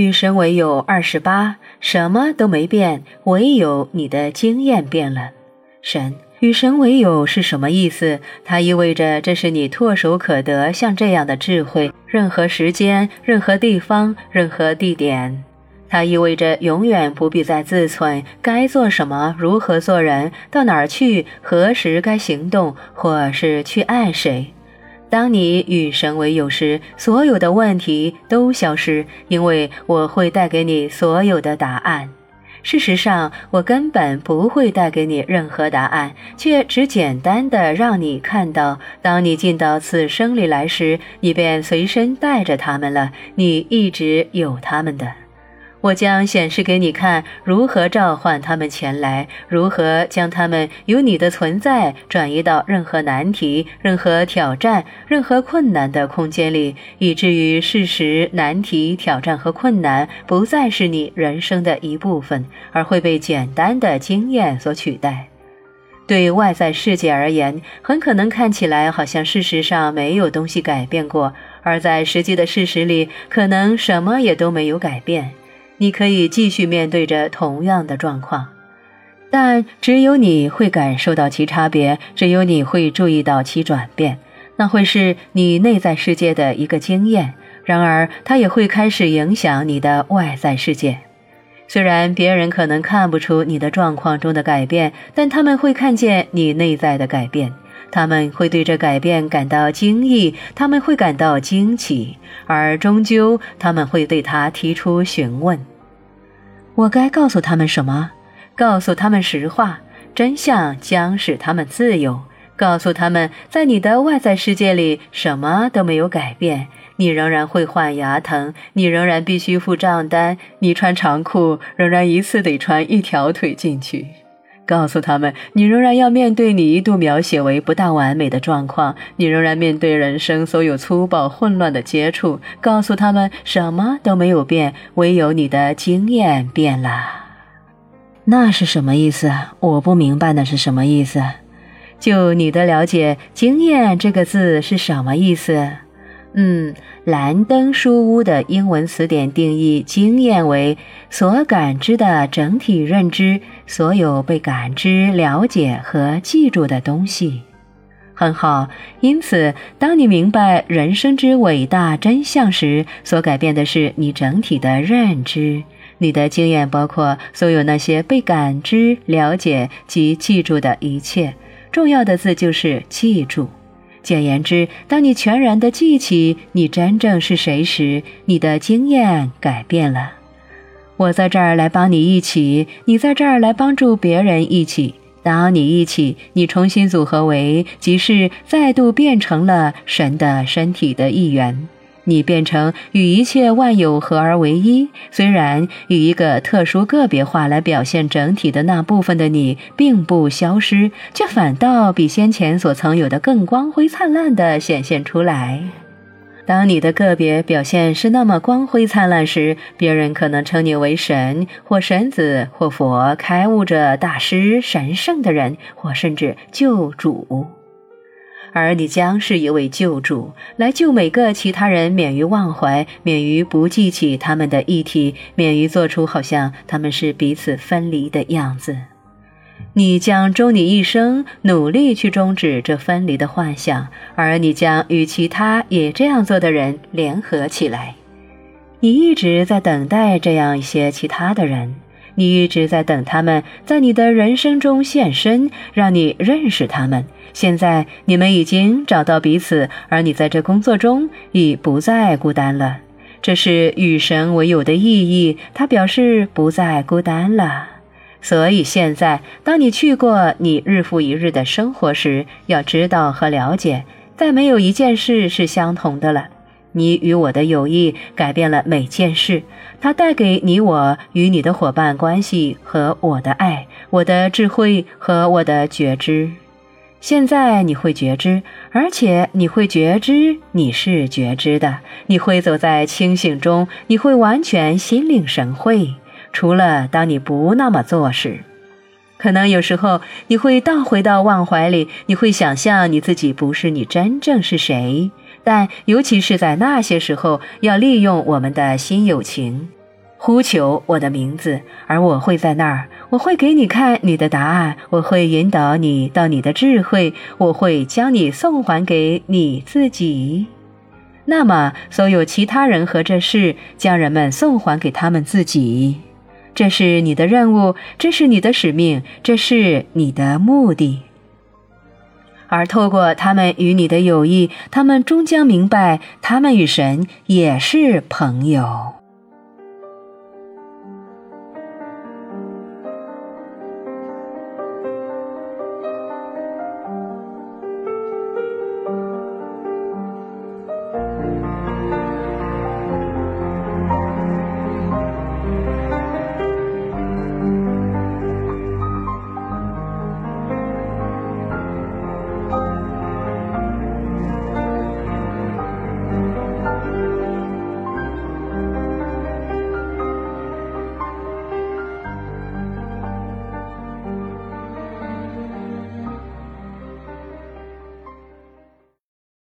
与神为友二十八，什么都没变，唯有你的经验变了。神与神为友是什么意思？它意味着这是你唾手可得像这样的智慧，任何时间、任何地方、任何地点。它意味着永远不必再自存该做什么、如何做人、到哪儿去、何时该行动，或是去爱谁。当你与神为友时，所有的问题都消失，因为我会带给你所有的答案。事实上，我根本不会带给你任何答案，却只简单的让你看到：当你进到此生里来时，你便随身带着他们了，你一直有他们的。我将显示给你看，如何召唤他们前来，如何将他们由你的存在转移到任何难题、任何挑战、任何困难的空间里，以至于事实、难题、挑战和困难不再是你人生的一部分，而会被简单的经验所取代。对外在世界而言，很可能看起来好像事实上没有东西改变过，而在实际的事实里，可能什么也都没有改变。你可以继续面对着同样的状况，但只有你会感受到其差别，只有你会注意到其转变。那会是你内在世界的一个经验，然而它也会开始影响你的外在世界。虽然别人可能看不出你的状况中的改变，但他们会看见你内在的改变。他们会对这改变感到惊异，他们会感到惊奇，而终究他们会对他提出询问。我该告诉他们什么？告诉他们实话，真相将使他们自由。告诉他们，在你的外在世界里，什么都没有改变。你仍然会患牙疼，你仍然必须付账单，你穿长裤仍然一次得穿一条腿进去。告诉他们，你仍然要面对你一度描写为不大完美的状况，你仍然面对人生所有粗暴混乱的接触。告诉他们，什么都没有变，唯有你的经验变了。那是什么意思？我不明白那是什么意思。就你的了解，“经验”这个字是什么意思？嗯，兰登书屋的英文词典定义经验为所感知的整体认知，所有被感知、了解和记住的东西。很好，因此，当你明白人生之伟大真相时，所改变的是你整体的认知。你的经验包括所有那些被感知、了解及记住的一切。重要的字就是记住。简言之，当你全然的记起你真正是谁时，你的经验改变了。我在这儿来帮你一起，你在这儿来帮助别人一起。当你一起，你重新组合为，即是再度变成了神的身体的一员。你变成与一切万有合而为一，虽然与一个特殊个别化来表现整体的那部分的你并不消失，却反倒比先前所曾有的更光辉灿烂地显现出来。当你的个别表现是那么光辉灿烂时，别人可能称你为神或神子或佛、开悟者、大师、神圣的人，或甚至救主。而你将是一位救主，来救每个其他人免于忘怀，免于不记起他们的议题，免于做出好像他们是彼此分离的样子。你将终你一生努力去终止这分离的幻想，而你将与其他也这样做的人联合起来。你一直在等待这样一些其他的人，你一直在等他们在你的人生中现身，让你认识他们。现在你们已经找到彼此，而你在这工作中已不再孤单了。这是与神为友的意义，它表示不再孤单了。所以现在，当你去过你日复一日的生活时，要知道和了解，再没有一件事是相同的了。你与我的友谊改变了每件事，它带给你我与你的伙伴关系和我的爱、我的智慧和我的觉知。现在你会觉知，而且你会觉知你是觉知的。你会走在清醒中，你会完全心领神会。除了当你不那么做时，可能有时候你会倒回到忘怀里，你会想象你自己不是你真正是谁。但尤其是在那些时候，要利用我们的新友情。呼求我的名字，而我会在那儿。我会给你看你的答案，我会引导你到你的智慧，我会将你送还给你自己。那么，所有其他人和这事，将人们送还给他们自己。这是你的任务，这是你的使命，这是你的目的。而透过他们与你的友谊，他们终将明白，他们与神也是朋友。